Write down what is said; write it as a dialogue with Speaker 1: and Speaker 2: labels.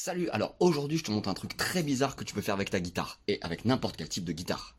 Speaker 1: Salut, alors aujourd'hui je te montre un truc très bizarre que tu peux faire avec ta guitare, et avec n'importe quel type de guitare.